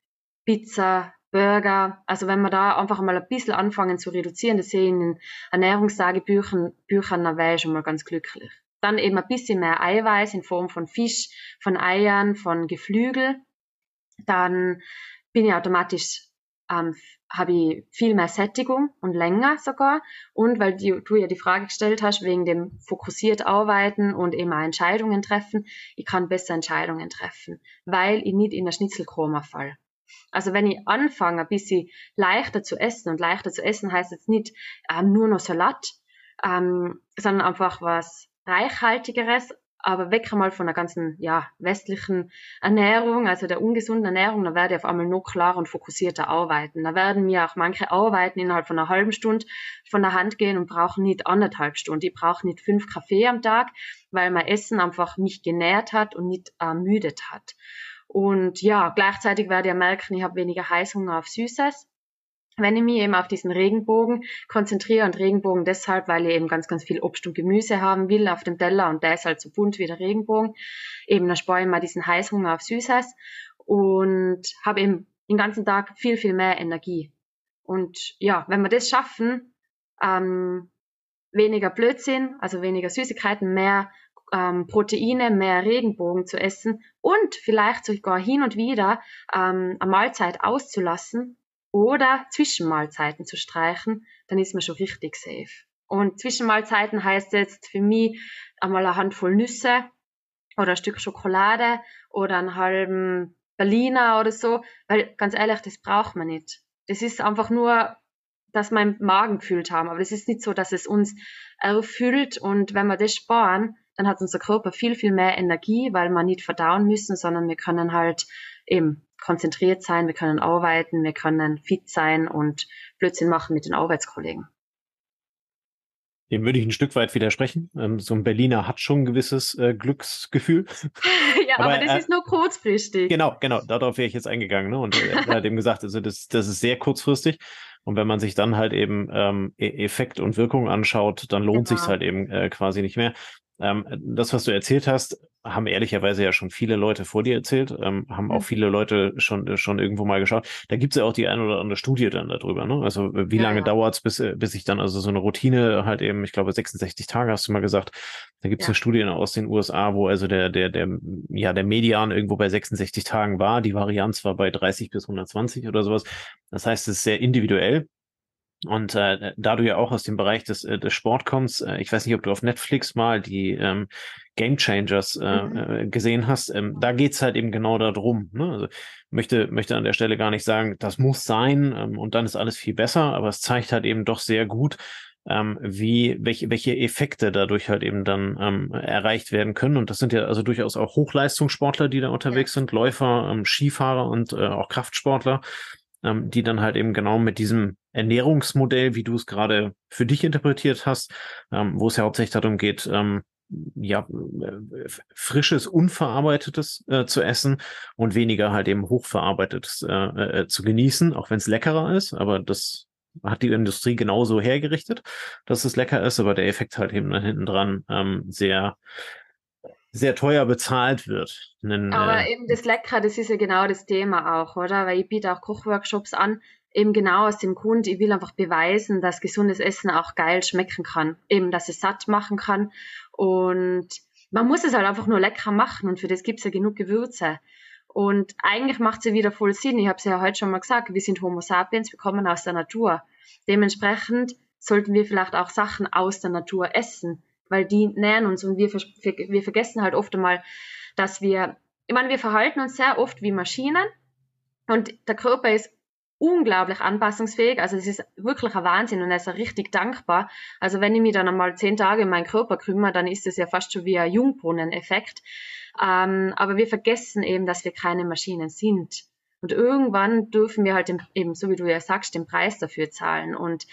Pizza, Burger. Also wenn wir da einfach mal ein bisschen anfangen zu reduzieren, das sehe ich in Ernährungstagebüchern, Büchern, dann wäre ich schon mal ganz glücklich. Dann eben ein bisschen mehr Eiweiß in Form von Fisch, von Eiern, von Geflügel. Dann bin ich automatisch, ähm, habe ich viel mehr Sättigung und länger sogar. Und weil die, du ja die Frage gestellt hast, wegen dem fokussiert arbeiten und auch Entscheidungen treffen, ich kann besser Entscheidungen treffen, weil ich nicht in der Schnitzelkoma fall. Also wenn ich anfange, ein bisschen leichter zu essen, und leichter zu essen heißt jetzt nicht ähm, nur noch Salat, ähm, sondern einfach was reichhaltigeres, aber weg einmal von der ganzen ja, westlichen Ernährung, also der ungesunden Ernährung, da werde ich auf einmal noch klarer und fokussierter arbeiten. Da werden mir auch manche Arbeiten innerhalb von einer halben Stunde von der Hand gehen und brauchen nicht anderthalb Stunden. Ich brauche nicht fünf Kaffee am Tag, weil mein Essen einfach mich genährt hat und nicht ermüdet hat. Und ja, gleichzeitig werde ich merken, ich habe weniger Heißhunger auf Süßes wenn ich mich eben auf diesen Regenbogen konzentriere und Regenbogen deshalb, weil ich eben ganz, ganz viel Obst und Gemüse haben will auf dem Teller und der ist halt so bunt wie der Regenbogen, eben dann spare ich mal diesen Heißhunger auf Süßes und habe eben den ganzen Tag viel, viel mehr Energie. Und ja, wenn wir das schaffen, ähm, weniger Blödsinn, also weniger Süßigkeiten, mehr ähm, Proteine, mehr Regenbogen zu essen und vielleicht sogar hin und wieder ähm, eine Mahlzeit auszulassen, oder Zwischenmahlzeiten zu streichen, dann ist man schon richtig safe. Und Zwischenmahlzeiten heißt jetzt für mich einmal eine Handvoll Nüsse oder ein Stück Schokolade oder einen halben Berliner oder so, weil ganz ehrlich, das braucht man nicht. Das ist einfach nur, dass wir im Magen gefühlt haben, aber es ist nicht so, dass es uns erfüllt und wenn wir das sparen, dann hat unser Körper viel, viel mehr Energie, weil wir nicht verdauen müssen, sondern wir können halt eben konzentriert sein, wir können arbeiten, wir können fit sein und Blödsinn machen mit den Arbeitskollegen. Dem würde ich ein Stück weit widersprechen. Ähm, so ein Berliner hat schon ein gewisses äh, Glücksgefühl. ja, aber, aber das äh, ist nur kurzfristig. Genau, genau. Darauf wäre ich jetzt eingegangen. Ne? Und er hat eben gesagt, also das, das ist sehr kurzfristig. Und wenn man sich dann halt eben ähm, e-, Effekt und Wirkung anschaut, dann lohnt genau. sich halt eben äh, quasi nicht mehr. Ähm, das, was du erzählt hast, haben ehrlicherweise ja schon viele Leute vor dir erzählt, ähm, haben auch viele Leute schon, äh, schon irgendwo mal geschaut. Da gibt es ja auch die eine oder andere Studie dann darüber. Ne? Also wie ja, lange ja. dauert es, bis, äh, bis ich dann also so eine Routine halt eben, ich glaube 66 Tage hast du mal gesagt, da gibt es ja. eine Studie aus den USA, wo also der, der, der, ja, der Median irgendwo bei 66 Tagen war, die Varianz war bei 30 bis 120 oder sowas. Das heißt, es ist sehr individuell. Und äh, da du ja auch aus dem Bereich des, äh, des Sport kommst, äh, ich weiß nicht, ob du auf Netflix mal die ähm, Game Changers äh, mhm. Äh, gesehen hast, ähm, da geht's halt eben genau darum. Ne? Also möchte, möchte an der Stelle gar nicht sagen, das muss sein ähm, und dann ist alles viel besser, aber es zeigt halt eben doch sehr gut, ähm, wie, welche, welche Effekte dadurch halt eben dann ähm, erreicht werden können. Und das sind ja also durchaus auch Hochleistungssportler, die da unterwegs ja. sind, Läufer, ähm, Skifahrer und äh, auch Kraftsportler ähm, die dann halt eben genau mit diesem Ernährungsmodell, wie du es gerade für dich interpretiert hast, ähm, wo es ja hauptsächlich darum geht, ähm, ja, äh, frisches, unverarbeitetes äh, zu essen und weniger halt eben hochverarbeitetes äh, äh, zu genießen, auch wenn es leckerer ist, aber das hat die Industrie genauso hergerichtet, dass es lecker ist, aber der Effekt halt eben dann hinten dran ähm, sehr sehr teuer bezahlt wird. Einen, Aber äh, eben das Lecker, das ist ja genau das Thema auch, oder? Weil ich biete auch Kochworkshops an. eben genau aus dem Grund, ich will einfach beweisen, dass gesundes Essen auch geil schmecken kann. Eben, dass es satt machen kann. Und man muss es halt einfach nur lecker machen und für das gibt es ja genug Gewürze. Und eigentlich macht es ja wieder voll Sinn. Ich habe es ja heute schon mal gesagt, wir sind Homo sapiens, wir kommen aus der Natur. Dementsprechend sollten wir vielleicht auch Sachen aus der Natur essen, weil die nähern uns und wir, wir vergessen halt oft einmal, dass wir, ich meine, wir verhalten uns sehr oft wie Maschinen und der Körper ist unglaublich anpassungsfähig. Also es ist wirklich ein Wahnsinn und er ist auch richtig dankbar. Also wenn ich mich dann einmal zehn Tage um meinen Körper kümmere, dann ist es ja fast schon wie ein Jungbrunnen-Effekt. Ähm, aber wir vergessen eben, dass wir keine Maschinen sind. Und irgendwann dürfen wir halt eben, so wie du ja sagst, den Preis dafür zahlen. Und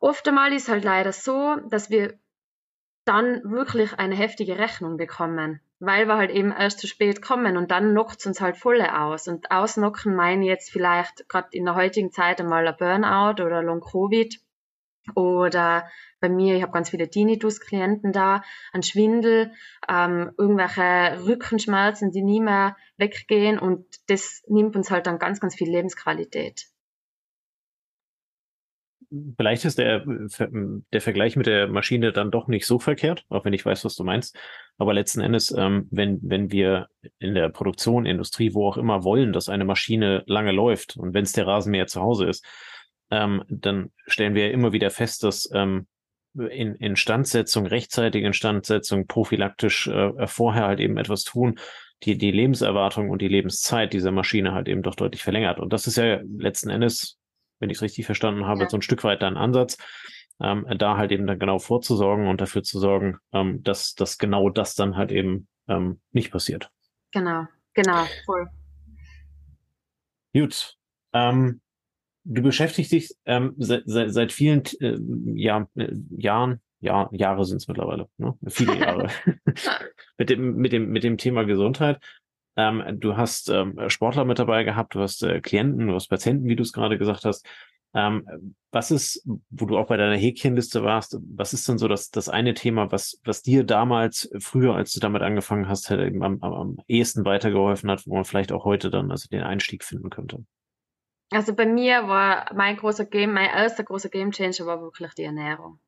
oft einmal ist halt leider so, dass wir dann wirklich eine heftige Rechnung bekommen weil wir halt eben erst zu spät kommen und dann knockt uns halt volle aus. Und ausnocken meine jetzt vielleicht gerade in der heutigen Zeit einmal ein Burnout oder Long-Covid oder bei mir, ich habe ganz viele Tinnitus-Klienten da, ein Schwindel, ähm, irgendwelche Rückenschmerzen, die nie mehr weggehen und das nimmt uns halt dann ganz, ganz viel Lebensqualität vielleicht ist der, der Vergleich mit der Maschine dann doch nicht so verkehrt, auch wenn ich weiß, was du meinst. Aber letzten Endes, ähm, wenn, wenn wir in der Produktion, Industrie, wo auch immer wollen, dass eine Maschine lange läuft und wenn es der Rasenmäher zu Hause ist, ähm, dann stellen wir immer wieder fest, dass ähm, in Instandsetzung, rechtzeitige Instandsetzung, prophylaktisch äh, vorher halt eben etwas tun, die, die Lebenserwartung und die Lebenszeit dieser Maschine halt eben doch deutlich verlängert. Und das ist ja letzten Endes wenn ich es richtig verstanden habe, ja. so ein Stück weit dein Ansatz, ähm, da halt eben dann genau vorzusorgen und dafür zu sorgen, ähm, dass, dass genau das dann halt eben ähm, nicht passiert. Genau, genau, voll. Gut. Ähm, du beschäftigst dich ähm, seit, seit, seit vielen äh, Jahr, äh, Jahren, ja, Jahre sind es mittlerweile, ne? viele Jahre, mit, dem, mit, dem, mit dem Thema Gesundheit. Ähm, du hast ähm, Sportler mit dabei gehabt, du hast äh, Klienten, du hast Patienten, wie du es gerade gesagt hast. Ähm, was ist, wo du auch bei deiner Häkchenliste warst, was ist denn so das, das eine Thema, was, was dir damals früher, als du damit angefangen hast, halt eben am, am, am ehesten weitergeholfen hat, wo man vielleicht auch heute dann also den Einstieg finden könnte? Also bei mir war mein großer Game, mein erster großer Game Changer war wirklich die Ernährung.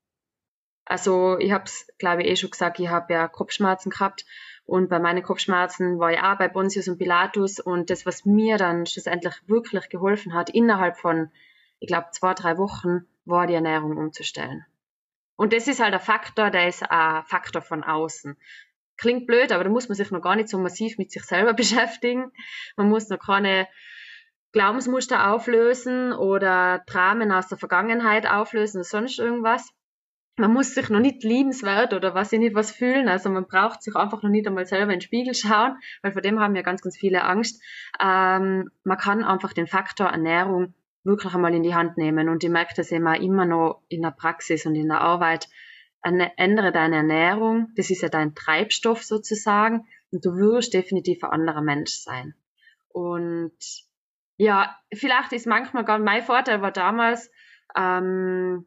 Also ich habe es, glaube ich, eh schon gesagt, ich habe ja Kopfschmerzen gehabt und bei meinen Kopfschmerzen war ich auch bei Bonsius und Pilatus. Und das, was mir dann schlussendlich wirklich geholfen hat, innerhalb von, ich glaube, zwei, drei Wochen, war die Ernährung umzustellen. Und das ist halt ein Faktor, der ist ein Faktor von außen. Klingt blöd, aber da muss man sich noch gar nicht so massiv mit sich selber beschäftigen. Man muss noch keine Glaubensmuster auflösen oder Dramen aus der Vergangenheit auflösen oder sonst irgendwas man muss sich noch nicht liebenswert oder was ich nicht was fühlen. Also man braucht sich einfach noch nicht einmal selber in den Spiegel schauen, weil vor dem haben ja ganz, ganz viele Angst. Ähm, man kann einfach den Faktor Ernährung wirklich einmal in die Hand nehmen. Und ich merke das immer, immer noch in der Praxis und in der Arbeit. Ändere deine Ernährung, das ist ja dein Treibstoff sozusagen, und du wirst definitiv ein anderer Mensch sein. Und ja, vielleicht ist manchmal gar mein Vorteil war damals, ähm,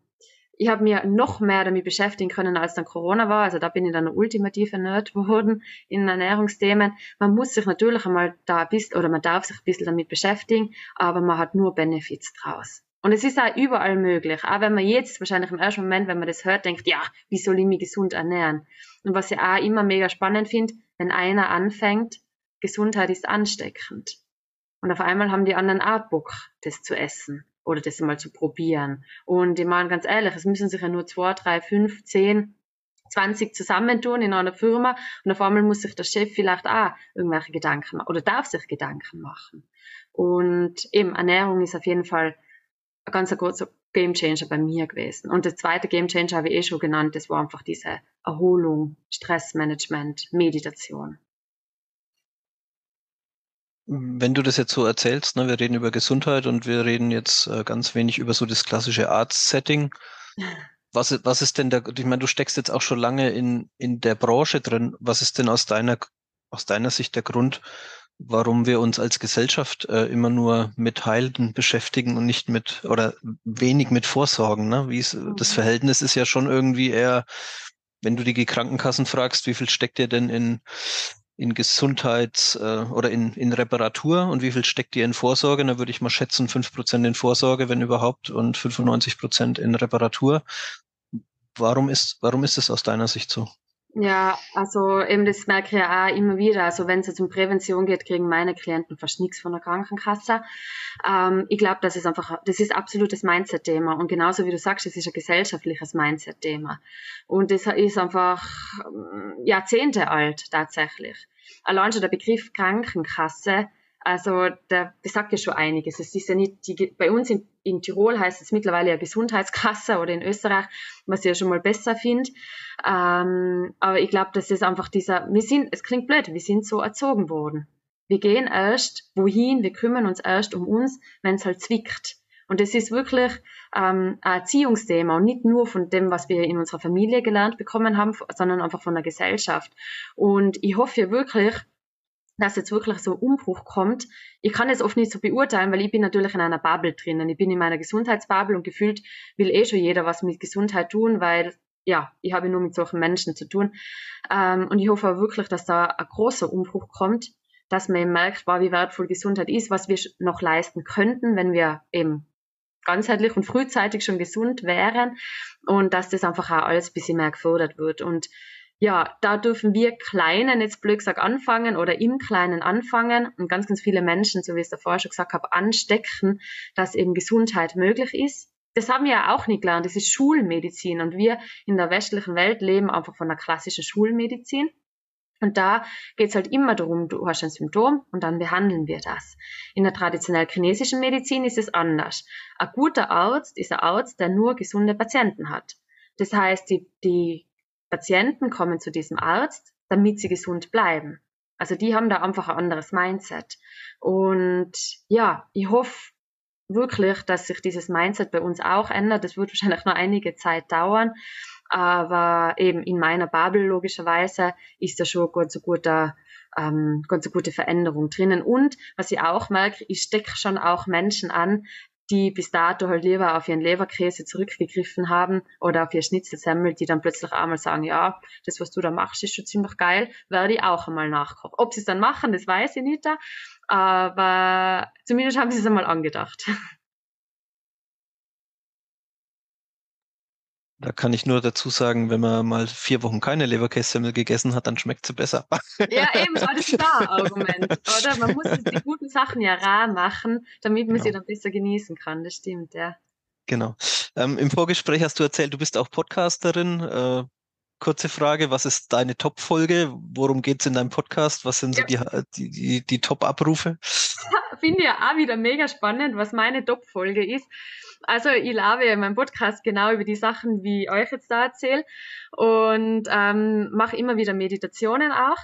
ich habe mir noch mehr damit beschäftigen können, als dann Corona war. Also da bin ich dann ein ultimativer Nerd geworden in Ernährungsthemen. Man muss sich natürlich einmal da ein bisschen, oder man darf sich ein bisschen damit beschäftigen, aber man hat nur Benefits draus. Und es ist auch überall möglich. Auch wenn man jetzt wahrscheinlich im ersten Moment, wenn man das hört, denkt, ja, wie soll ich mich gesund ernähren? Und was ich auch immer mega spannend finde, wenn einer anfängt, Gesundheit ist ansteckend. Und auf einmal haben die anderen auch Bock, das zu essen oder das mal zu probieren. Und ich meine ganz ehrlich, es müssen sich ja nur zwei, drei, fünf, zehn, zwanzig zusammentun in einer Firma und auf einmal muss sich der Chef vielleicht auch irgendwelche Gedanken machen oder darf sich Gedanken machen. Und eben Ernährung ist auf jeden Fall ein ganz großer Gamechanger bei mir gewesen. Und der zweite Gamechanger habe ich eh schon genannt, das war einfach diese Erholung, Stressmanagement, Meditation. Wenn du das jetzt so erzählst, ne, wir reden über Gesundheit und wir reden jetzt äh, ganz wenig über so das klassische Arzt-Setting. Was, was ist denn der, ich meine, du steckst jetzt auch schon lange in, in der Branche drin. Was ist denn aus deiner, aus deiner Sicht der Grund, warum wir uns als Gesellschaft äh, immer nur mit Heilen beschäftigen und nicht mit, oder wenig mit Vorsorgen, ne? Wie ist, das mhm. Verhältnis ist ja schon irgendwie eher, wenn du die Krankenkassen fragst, wie viel steckt ihr denn in in Gesundheits- äh, oder in, in Reparatur und wie viel steckt ihr in Vorsorge? Da würde ich mal schätzen, fünf Prozent in Vorsorge, wenn überhaupt, und 95 Prozent in Reparatur. Warum ist, warum ist es aus deiner Sicht so? Ja, also eben das merke ich ja auch immer wieder. Also wenn es jetzt um Prävention geht, kriegen meine Klienten fast nichts von der Krankenkasse. Ähm, ich glaube, das ist einfach, das ist absolutes Mindset-Thema. Und genauso wie du sagst, es ist ein gesellschaftliches Mindset-Thema. Und das ist einfach ähm, Jahrzehnte alt tatsächlich. Allein schon der Begriff Krankenkasse also da besagt ja schon einiges. Es ist ja nicht, die, bei uns in, in Tirol heißt es mittlerweile ja Gesundheitskasse oder in Österreich, was ich ja schon mal besser finde. Ähm, aber ich glaube, das ist einfach dieser, wir sind, es klingt blöd, wir sind so erzogen worden. Wir gehen erst wohin, wir kümmern uns erst um uns, wenn es halt zwickt. Und das ist wirklich ähm, ein Erziehungsthema und nicht nur von dem, was wir in unserer Familie gelernt bekommen haben, sondern einfach von der Gesellschaft. Und ich hoffe wirklich, dass jetzt wirklich so ein Umbruch kommt. Ich kann es oft nicht so beurteilen, weil ich bin natürlich in einer Bubble drinnen. Ich bin in meiner Gesundheitsbubble und gefühlt will eh schon jeder was mit Gesundheit tun, weil ja, ich habe nur mit solchen Menschen zu tun. Ähm, und ich hoffe wirklich, dass da ein großer Umbruch kommt, dass man eben merkt, wow, wie wertvoll Gesundheit ist, was wir noch leisten könnten, wenn wir eben ganzheitlich und frühzeitig schon gesund wären und dass das einfach auch alles ein bisschen mehr gefördert wird. Und ja, da dürfen wir Kleinen jetzt blöd gesagt anfangen oder im Kleinen anfangen und ganz, ganz viele Menschen, so wie ich es davor schon gesagt habe, anstecken, dass eben Gesundheit möglich ist. Das haben wir ja auch nicht gelernt. Das ist Schulmedizin und wir in der westlichen Welt leben einfach von der klassischen Schulmedizin. Und da geht's halt immer darum, du hast ein Symptom und dann behandeln wir das. In der traditionell chinesischen Medizin ist es anders. Ein guter Arzt ist ein Arzt, der nur gesunde Patienten hat. Das heißt, die, die Patienten kommen zu diesem Arzt, damit sie gesund bleiben. Also die haben da einfach ein anderes Mindset. Und ja, ich hoffe wirklich, dass sich dieses Mindset bei uns auch ändert. Das wird wahrscheinlich noch einige Zeit dauern. Aber eben in meiner Bubble logischerweise ist da schon ganz so guter ähm, ganz so gute Veränderung drinnen. Und was ich auch merke, ich stecke schon auch Menschen an, die bis dato halt lieber auf ihren Leberkäse zurückgegriffen haben oder auf ihr Schnitzelsemmel, die dann plötzlich einmal sagen, ja, das, was du da machst, ist schon ziemlich geil, werde ich auch einmal nachkochen. Ob sie es dann machen, das weiß ich nicht, aber zumindest haben sie es einmal angedacht. Da kann ich nur dazu sagen, wenn man mal vier Wochen keine Leberkässemmel gegessen hat, dann schmeckt sie besser. Ja, eben, war das da Argument, oder? Man muss die guten Sachen ja rar machen, damit man genau. sie dann besser genießen kann. Das stimmt, ja. Genau. Ähm, Im Vorgespräch hast du erzählt, du bist auch Podcasterin. Äh, kurze Frage, was ist deine Top-Folge? Worum geht es in deinem Podcast? Was sind so ja. die, die, die Top-Abrufe? Finde ich ja auch wieder mega spannend, was meine Top-Folge ist. Also ich labe in meinem Podcast genau über die Sachen, wie ich euch jetzt da erzähle und ähm, mache immer wieder Meditationen auch.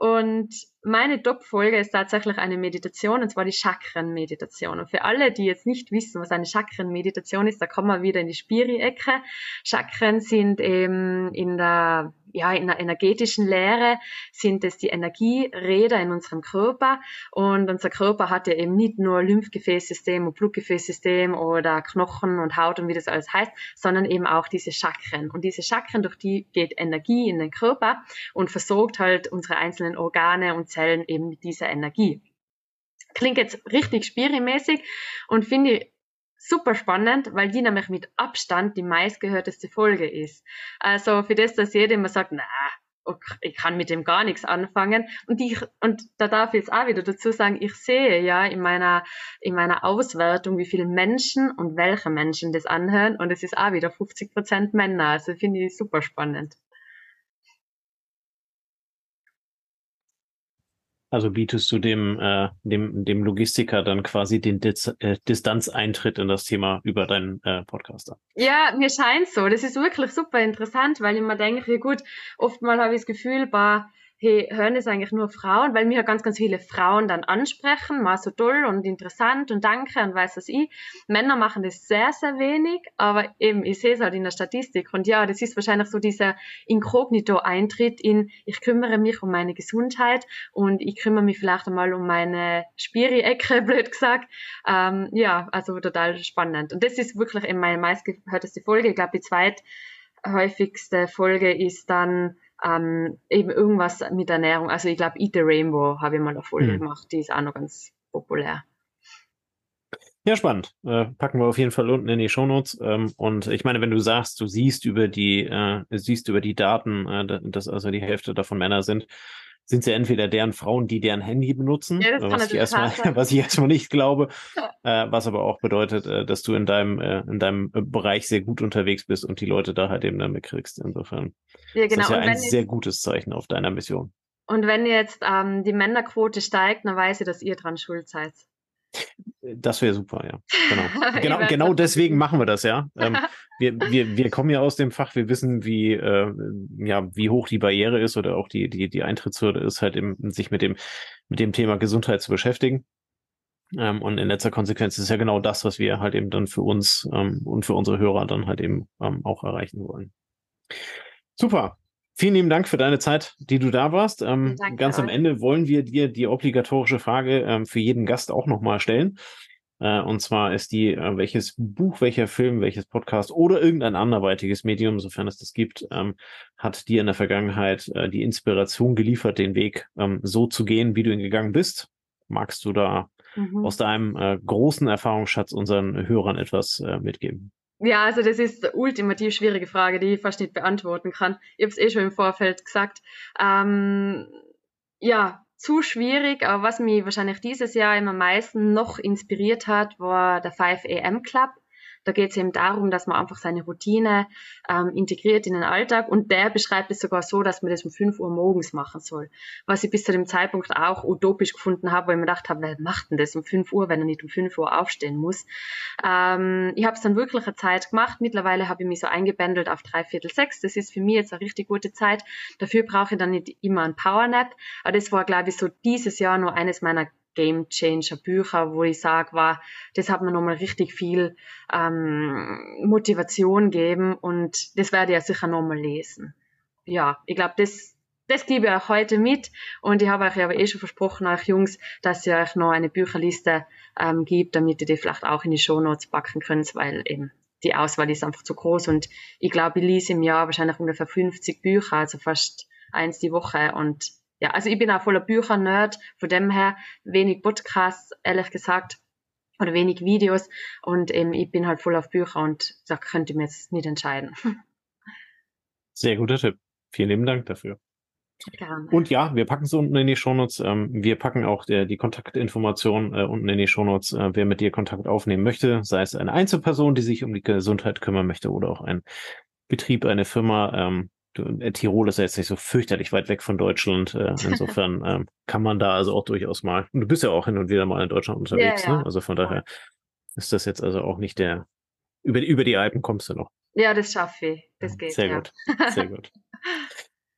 Und meine Top-Folge ist tatsächlich eine Meditation, und zwar die Chakren-Meditation. Und für alle, die jetzt nicht wissen, was eine Chakren-Meditation ist, da kommen wir wieder in die Spiri-Ecke. Chakren sind eben in der ja, in der energetischen Lehre sind es die Energieräder in unserem Körper und unser Körper hat ja eben nicht nur Lymphgefäßsystem und Blutgefäßsystem oder Knochen und Haut und wie das alles heißt, sondern eben auch diese Chakren. Und diese Chakren, durch die geht Energie in den Körper und versorgt halt unsere einzelnen Organe und Zellen eben mit dieser Energie. Klingt jetzt richtig spirimäßig und finde ich super spannend, weil die nämlich mit Abstand die meistgehörteste Folge ist. Also für das, dass jeder immer sagt, na, ich kann mit dem gar nichts anfangen. Und ich, und da darf ich jetzt auch wieder dazu sagen, ich sehe ja in meiner, in meiner Auswertung, wie viele Menschen und welche Menschen das anhören. Und es ist auch wieder 50 Prozent Männer. Also finde ich super spannend. Also bietest du dem, äh, dem, dem Logistiker dann quasi den Diz äh, Distanzeintritt in das Thema über deinen äh, Podcast? Ja, mir scheint so. Das ist wirklich super interessant, weil ich mir denke, ja gut, oftmals habe ich das Gefühl, bah, hey, hören es eigentlich nur Frauen, weil mir ganz, ganz viele Frauen dann ansprechen, mal so toll und interessant und danke und weiß was ich. Männer machen das sehr, sehr wenig, aber eben, ich sehe es halt in der Statistik und ja, das ist wahrscheinlich so dieser Inkognito-Eintritt in, ich kümmere mich um meine Gesundheit und ich kümmere mich vielleicht einmal um meine Spiri-Ecke, blöd gesagt. Ähm, ja, also total spannend. Und das ist wirklich in meine meistgehörteste Folge. Ich glaube, die zweithäufigste Folge ist dann ähm, eben irgendwas mit Ernährung. Also ich glaube, Eat the Rainbow habe ich mal eine Folge mhm. gemacht, die ist auch noch ganz populär. Ja, spannend. Äh, packen wir auf jeden Fall unten in die Shownotes. Ähm, und ich meine, wenn du sagst, du siehst über die, äh, siehst über die Daten, äh, dass also die Hälfte davon Männer sind, sind ja entweder deren Frauen, die deren Handy benutzen, ja, was, ich erstmal, was ich erstmal nicht glaube, äh, was aber auch bedeutet, äh, dass du in deinem, äh, in deinem Bereich sehr gut unterwegs bist und die Leute da halt eben damit kriegst. Insofern ja, genau. ist das ja ein sehr gutes Zeichen auf deiner Mission. Und wenn jetzt ähm, die Männerquote steigt, dann weiß ich, dass ihr dran schuld seid. Das wäre super, ja. Genau, genau, genau deswegen machen wir das, ja. Ähm, wir, wir, wir kommen ja aus dem Fach, wir wissen, wie, äh, ja, wie hoch die Barriere ist oder auch die, die, die Eintrittshürde ist, halt eben, sich mit dem, mit dem Thema Gesundheit zu beschäftigen. Ähm, und in letzter Konsequenz ist ja genau das, was wir halt eben dann für uns ähm, und für unsere Hörer dann halt eben ähm, auch erreichen wollen. Super. Vielen lieben Dank für deine Zeit, die du da warst. Ähm, ganz am Ende wollen wir dir die obligatorische Frage ähm, für jeden Gast auch nochmal stellen. Äh, und zwar ist die, äh, welches Buch, welcher Film, welches Podcast oder irgendein anderweitiges Medium, sofern es das gibt, ähm, hat dir in der Vergangenheit äh, die Inspiration geliefert, den Weg ähm, so zu gehen, wie du ihn gegangen bist? Magst du da mhm. aus deinem äh, großen Erfahrungsschatz unseren Hörern etwas äh, mitgeben? Ja, also das ist eine ultimativ schwierige Frage, die ich fast nicht beantworten kann. Ich habe es eh schon im Vorfeld gesagt. Ähm, ja, zu schwierig, aber was mich wahrscheinlich dieses Jahr immer am meisten noch inspiriert hat, war der 5 AM Club. Da geht es eben darum, dass man einfach seine Routine ähm, integriert in den Alltag und der beschreibt es sogar so, dass man das um 5 Uhr morgens machen soll. Was ich bis zu dem Zeitpunkt auch utopisch gefunden habe, weil ich mir gedacht habe, wer macht denn das um 5 Uhr, wenn er nicht um 5 Uhr aufstehen muss. Ähm, ich habe es dann wirklich eine Zeit gemacht. Mittlerweile habe ich mich so eingebändelt auf drei Viertel sechs. Das ist für mich jetzt eine richtig gute Zeit. Dafür brauche ich dann nicht immer ein Powernap. Aber das war, glaube ich, so dieses Jahr nur eines meiner Game Changer Bücher, wo ich sage, war, das hat mir nochmal richtig viel ähm, Motivation gegeben und das werde ich ja sicher nochmal lesen. Ja, ich glaube, das, das gebe ich euch heute mit und ich habe euch aber eh schon versprochen, euch Jungs, dass ihr euch noch eine Bücherliste ähm, gibt, damit ihr die vielleicht auch in die Shownotes packen könnt, weil eben die Auswahl ist einfach zu groß und ich glaube, ich lese im Jahr wahrscheinlich ungefähr 50 Bücher, also fast eins die Woche und ja, also ich bin auch voller Bücher-Nerd, von dem her wenig Podcasts, ehrlich gesagt, oder wenig Videos und eben ich bin halt voll auf Bücher und da könnte ich mir jetzt nicht entscheiden. Sehr guter Tipp. Vielen lieben Dank dafür. Gerne. Und ja, wir packen es unten in die Shownotes. Ähm, wir packen auch der, die Kontaktinformationen äh, unten in die Shownotes, äh, wer mit dir Kontakt aufnehmen möchte, sei es eine Einzelperson, die sich um die Gesundheit kümmern möchte oder auch ein Betrieb, eine Firma. Ähm, äh, Tirol ist ja jetzt nicht so fürchterlich weit weg von Deutschland. Äh, insofern ähm, kann man da also auch durchaus mal. Und du bist ja auch hin und wieder mal in Deutschland unterwegs, ja, ja. ne? Also von daher ist das jetzt also auch nicht der. Über, über die Alpen kommst du noch. Ja, das schaffe ich. Das geht. Sehr ja. gut. Sehr gut.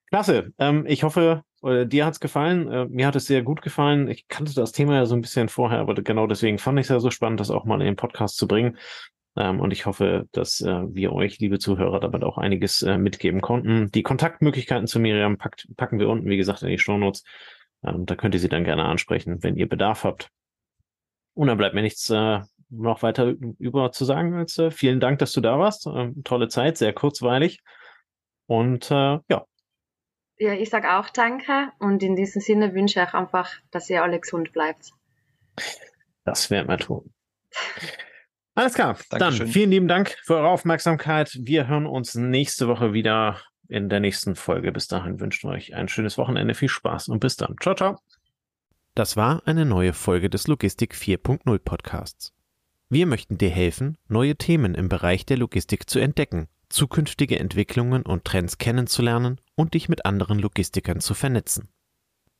Klasse. Ähm, ich hoffe, äh, dir hat's gefallen. Äh, mir hat es sehr gut gefallen. Ich kannte das Thema ja so ein bisschen vorher, aber genau deswegen fand ich es ja so spannend, das auch mal in den Podcast zu bringen. Ähm, und ich hoffe, dass äh, wir euch, liebe Zuhörer, damit auch einiges äh, mitgeben konnten. Die Kontaktmöglichkeiten zu Miriam packt, packen wir unten, wie gesagt, in die Shownotes. Ähm, da könnt ihr sie dann gerne ansprechen, wenn ihr Bedarf habt. Und dann bleibt mir nichts äh, noch weiter über zu sagen als äh, vielen Dank, dass du da warst. Ähm, tolle Zeit, sehr kurzweilig. Und äh, ja. Ja, ich sage auch Danke und in diesem Sinne wünsche ich euch einfach, dass ihr alle gesund bleibt. Das werden wir tun. Alles klar. Dankeschön. Dann vielen lieben Dank für eure Aufmerksamkeit. Wir hören uns nächste Woche wieder in der nächsten Folge. Bis dahin wünschen wir euch ein schönes Wochenende, viel Spaß und bis dann. Ciao, ciao. Das war eine neue Folge des Logistik 4.0 Podcasts. Wir möchten dir helfen, neue Themen im Bereich der Logistik zu entdecken, zukünftige Entwicklungen und Trends kennenzulernen und dich mit anderen Logistikern zu vernetzen.